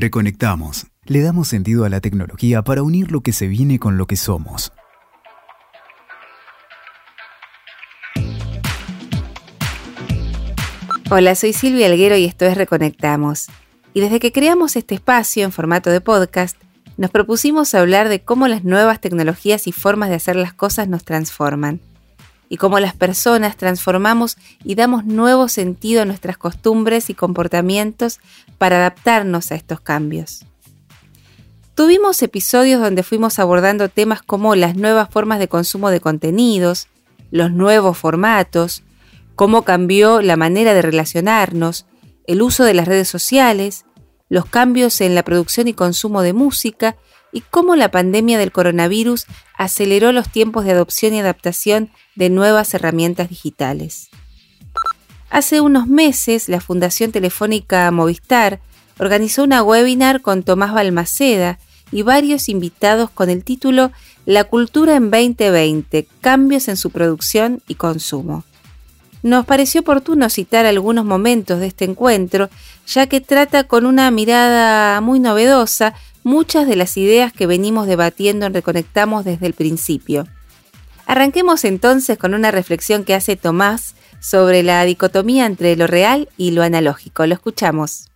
Reconectamos. Le damos sentido a la tecnología para unir lo que se viene con lo que somos. Hola, soy Silvia Alguero y esto es Reconectamos. Y desde que creamos este espacio en formato de podcast, nos propusimos hablar de cómo las nuevas tecnologías y formas de hacer las cosas nos transforman y cómo las personas transformamos y damos nuevo sentido a nuestras costumbres y comportamientos para adaptarnos a estos cambios. Tuvimos episodios donde fuimos abordando temas como las nuevas formas de consumo de contenidos, los nuevos formatos, cómo cambió la manera de relacionarnos, el uso de las redes sociales, los cambios en la producción y consumo de música y cómo la pandemia del coronavirus aceleró los tiempos de adopción y adaptación de nuevas herramientas digitales. Hace unos meses, la Fundación Telefónica Movistar organizó una webinar con Tomás Balmaceda y varios invitados con el título La cultura en 2020, cambios en su producción y consumo. Nos pareció oportuno citar algunos momentos de este encuentro, ya que trata con una mirada muy novedosa muchas de las ideas que venimos debatiendo en Reconectamos desde el principio. Arranquemos entonces con una reflexión que hace Tomás sobre la dicotomía entre lo real y lo analógico. Lo escuchamos.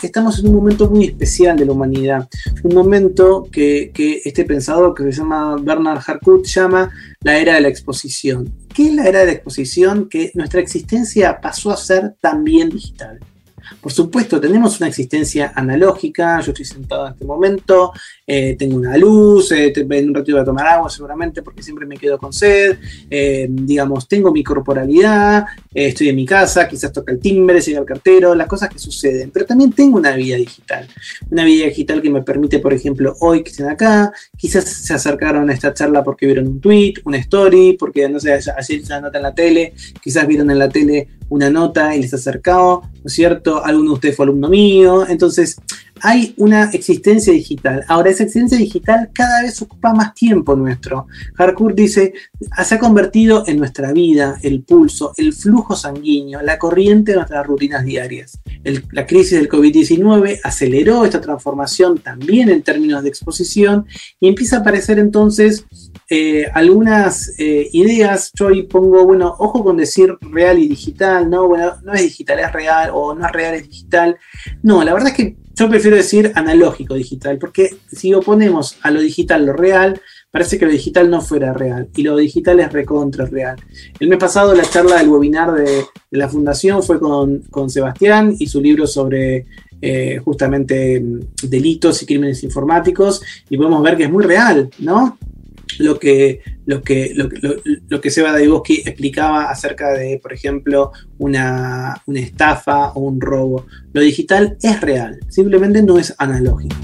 Estamos en un momento muy especial de la humanidad, un momento que, este pensador que se llama Bernard Harcourt llama la era de la exposición. ¿Qué es la era de la exposición? Que nuestra existencia pasó a ser también digital. Por supuesto, tenemos una existencia analógica, yo estoy sentado en este momento, eh, tengo una luz, eh, en un ratito voy a tomar agua seguramente porque siempre me quedo con sed, eh, digamos, tengo mi corporalidad, estoy en mi casa, quizás toca el timbre, llega el cartero, las cosas que suceden, pero también tengo una vida digital, una vida digital que me permite, por ejemplo, hoy que estén acá, quizás se acercaron a esta charla porque vieron un tweet, una story, porque no sé, ayer se nota en la tele, quizás vieron en la tele una nota y les acercado, ¿no es cierto? Alguno de ustedes fue alumno mío, entonces hay una existencia digital. Ahora, esa existencia digital cada vez ocupa más tiempo nuestro. Harcourt dice, se ha convertido en nuestra vida el pulso, el flujo sanguíneo, la corriente de nuestras rutinas diarias. la crisis del COVID-19 aceleró esta transformación también en términos de exposición y empieza a aparecer entonces eh, algunas eh, ideas. Yo hoy pongo, bueno, ojo con decir real y digital, ¿no? Bueno, no es digital, es real, o no es real, es digital. No, la verdad es que yo prefiero decir analógico digital, porque si oponemos a lo digital lo real, parece que lo digital no fuera real, y lo digital es recontra real. El mes pasado la charla del webinar de, la fundación fue con, Sebastián y su libro sobre eh, justamente mm, delitos y crímenes informáticos, y podemos ver que es muy real, ¿no? Lo que, lo que, lo, que Seba Daiboski explicaba acerca de, por ejemplo, una, una estafa o un robo. Lo digital es real, simplemente no es analógico.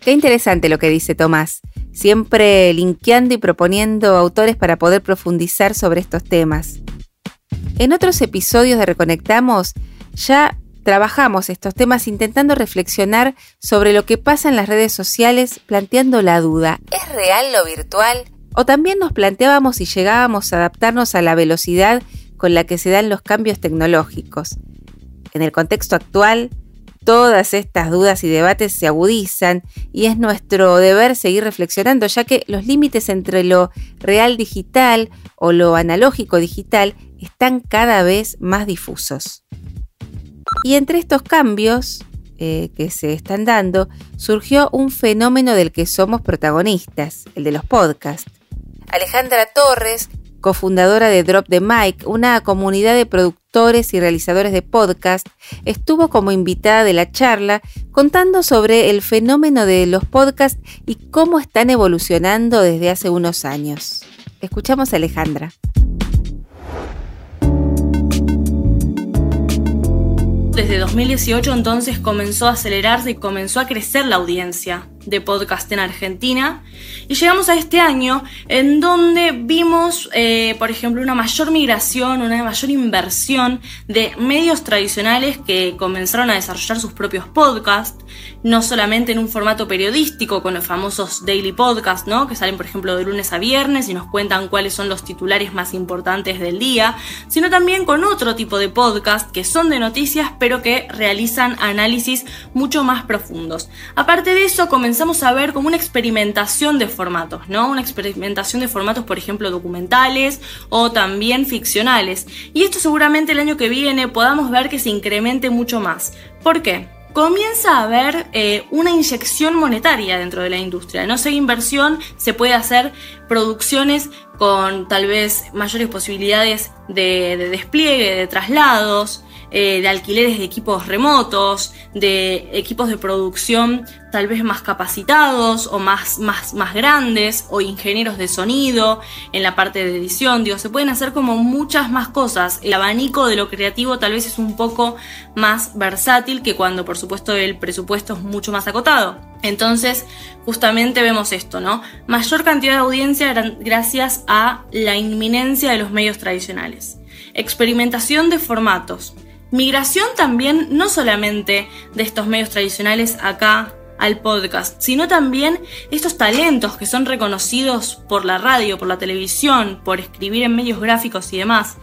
Qué interesante lo que dice Tomás, siempre linkeando y proponiendo autores para poder profundizar sobre estos temas. En otros episodios de Reconectamos ya trabajamos estos temas intentando reflexionar sobre lo que pasa en las redes sociales, planteando la duda, ¿es real lo virtual? O también nos planteábamos si llegábamos a adaptarnos a la velocidad con la que se dan los cambios tecnológicos. En el contexto actual, todas estas dudas y debates se agudizan y es nuestro deber seguir reflexionando, ya que los límites entre lo real digital o lo analógico digital están cada vez más difusos. Y entre estos cambios eh, que se están dando, surgió un fenómeno del que somos protagonistas, el de los podcasts. Alejandra Torres, cofundadora de Drop the Mic, una comunidad de productores y realizadores de podcast, estuvo como invitada de la charla contando sobre el fenómeno de los podcasts y cómo están evolucionando desde hace unos años. Escuchamos a Alejandra. Desde 2018 entonces comenzó a acelerarse y comenzó a crecer la audiencia. De podcast en Argentina. Y llegamos a este año en donde vimos, eh, por ejemplo, una mayor migración, una mayor inversión de medios tradicionales que comenzaron a desarrollar sus propios podcasts, no solamente en un formato periodístico con los famosos daily podcasts, ¿no? que salen, por ejemplo, de lunes a viernes y nos cuentan cuáles son los titulares más importantes del día, sino también con otro tipo de podcast que son de noticias, pero que realizan análisis mucho más profundos. Aparte de eso, comenzamos a ver como una experimentación de formatos, ¿no? Una experimentación de formatos, por ejemplo, documentales o también ficcionales. Y esto seguramente el año que viene podamos ver que se incremente mucho más. ¿Por qué? comienza a haber eh, una inyección monetaria dentro de la industria. No sé inversión, se puede hacer producciones con tal vez mayores posibilidades de despliegue, de traslados, eh, de alquileres de equipos remotos, de equipos de producción tal vez más capacitados o más, más, más grandes, o ingenieros de sonido en la parte de edición. Digo, se pueden hacer como muchas más cosas. El abanico de lo creativo tal vez es un poco más versátil que cuando, por supuesto, el presupuesto es mucho más acotado. Entonces, justamente vemos esto, ¿no? Mayor cantidad de audiencia gracias a la inminencia de los medios tradicionales. Experimentación de formatos. Migración también, no solamente de estos medios tradicionales acá al podcast, sino también estos talentos que son reconocidos por la radio, por la televisión, por escribir en medios gráficos y demás.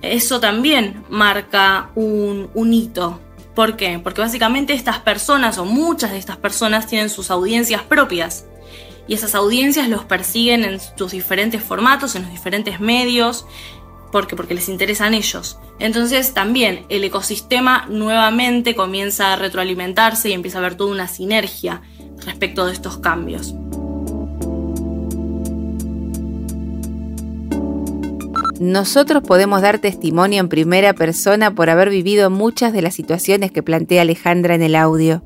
Eso también marca un, hito. ¿Por qué? Porque básicamente estas personas o muchas de estas personas tienen sus audiencias propias y esas audiencias los persiguen en sus diferentes formatos, en los diferentes medios, porque porque les interesan ellos. Entonces también el ecosistema nuevamente comienza a retroalimentarse y empieza a haber toda una sinergia respecto de estos cambios. Nosotros podemos dar testimonio en primera persona por haber vivido muchas de las situaciones que plantea Alejandra en el audio.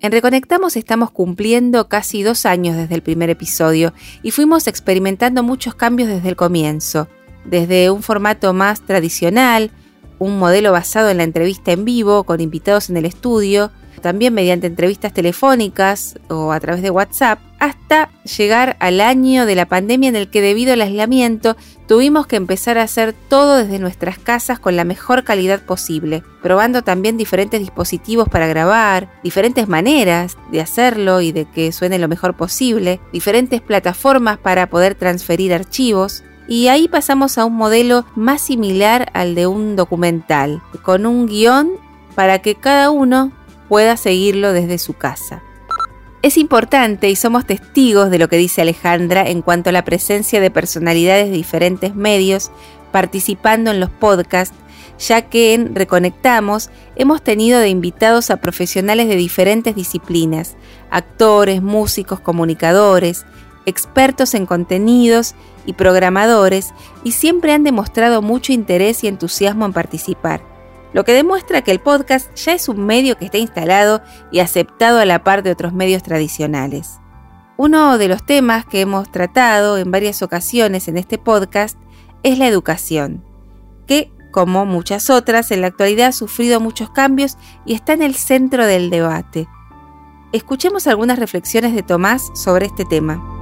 En Reconectamos estamos cumpliendo casi dos años desde el primer episodio y fuimos experimentando muchos cambios desde el comienzo desde un formato más tradicional, un modelo basado en la entrevista en vivo con invitados en el estudio, también mediante entrevistas telefónicas o a través de WhatsApp, hasta llegar al año de la pandemia en el que debido al aislamiento tuvimos que empezar a hacer todo desde nuestras casas con la mejor calidad posible, probando también diferentes dispositivos para grabar, diferentes maneras de hacerlo y de que suene lo mejor posible, diferentes plataformas para poder transferir archivos, y ahí pasamos a un modelo más similar al de un documental, con un guion para que cada uno pueda seguirlo desde su casa. Es importante y somos testigos de lo que dice Alejandra en cuanto a la presencia de personalidades de diferentes medios participando en los podcasts, ya que en Reconectamos hemos tenido de invitados a profesionales de diferentes disciplinas, actores, músicos, comunicadores, expertos en contenidos y programadores y siempre han demostrado mucho interés y entusiasmo en participar, lo que demuestra que el podcast ya es un medio que está instalado y aceptado a la par de otros medios tradicionales. Uno de los temas que hemos tratado en varias ocasiones en este podcast es la educación, que, como muchas otras, en la actualidad ha sufrido muchos cambios y está en el centro del debate. Escuchemos algunas reflexiones de Tomás sobre este tema.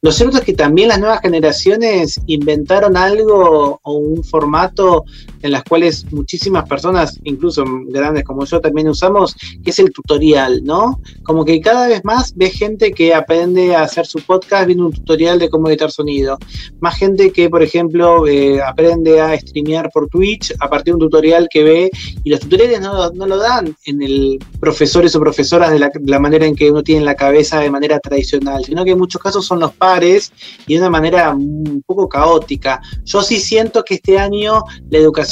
Lo cierto es que también las nuevas generaciones inventaron algo o un formato en las cuales muchísimas personas, incluso grandes como yo, también usamos, que es el tutorial, ¿no? Como que cada vez más ve gente que aprende a hacer su podcast viendo un tutorial de cómo editar sonido. Más gente que, por ejemplo, eh, aprende a streamear por Twitch a partir de un tutorial que ve, y los tutoriales no, lo dan en el profesores o profesoras de la, de la manera en que uno tiene en la cabeza de manera tradicional, sino que en muchos casos son los pares y de una manera un poco caótica. Yo sí siento que este año la educación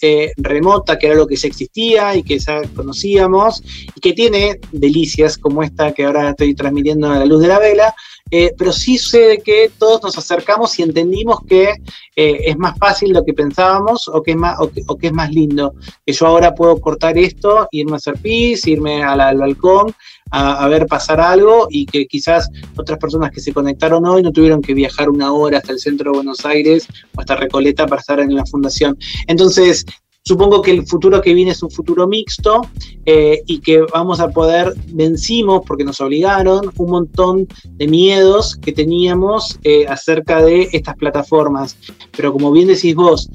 eh, remota, que era lo que ya existía y que ya conocíamos, y que tiene delicias como esta que ahora estoy transmitiendo a la luz de la vela, eh, pero sí sucede que todos nos acercamos y entendimos que eh, es más fácil lo que pensábamos o que, es más, o que, es más lindo. Que yo ahora puedo cortar esto, irme a hacer pis, irme al balcón, a, ver pasar algo y que quizás otras personas que se conectaron hoy no tuvieron que viajar una hora hasta el centro de Buenos Aires o hasta Recoleta para estar en la fundación. Entonces, supongo que el futuro que viene es un futuro mixto eh, y que vamos a poder, vencimos, porque nos obligaron, un montón de miedos que teníamos eh, acerca de estas plataformas. Pero como bien decís vos,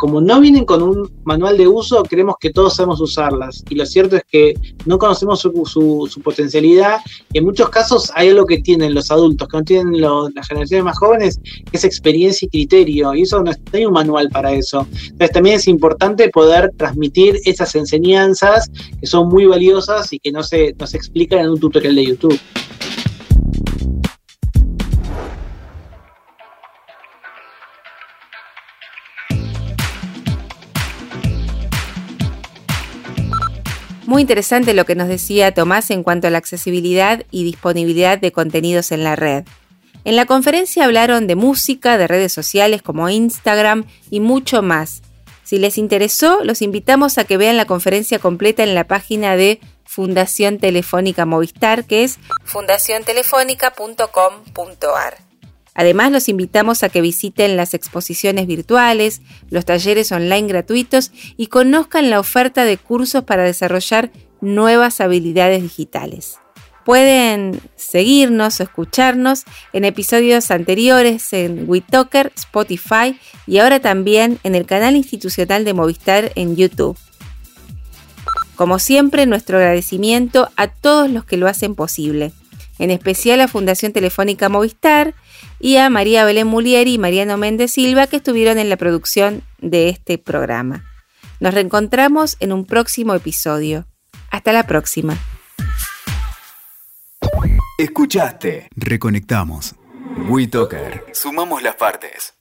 como no vienen con un manual de uso, creemos que todos sabemos usarlas. Y lo cierto es que no conocemos su, potencialidad. En muchos casos hay algo que tienen los adultos, que no tienen las generaciones más jóvenes, que es experiencia y criterio. Y eso no, hay un manual para eso. Entonces también es importante poder transmitir esas enseñanzas que son muy valiosas y que no se, no se explican en un tutorial de YouTube. Muy interesante lo que nos decía Tomás en cuanto a la accesibilidad y disponibilidad de contenidos en la red. En la conferencia hablaron de música, de redes sociales como Instagram y mucho más. Si les interesó, los invitamos a que vean la conferencia completa en la página de Fundación Telefónica Movistar, que es fundaciontelefónica.com.ar. Además, los invitamos a que visiten las exposiciones virtuales, los talleres online gratuitos y conozcan la oferta de cursos para desarrollar nuevas habilidades digitales. Pueden seguirnos o escucharnos en episodios anteriores en WeTalker, Spotify y ahora también en el canal institucional de Movistar en YouTube. Como siempre, nuestro agradecimiento a todos los que lo hacen posible, en especial a Fundación Telefónica Movistar, y a María Belén Mulieri y Mariano Méndez Silva que estuvieron en la producción de este programa. Nos reencontramos en un próximo episodio. Hasta la próxima. Escuchaste. Reconectamos. WeToker. Sumamos las partes.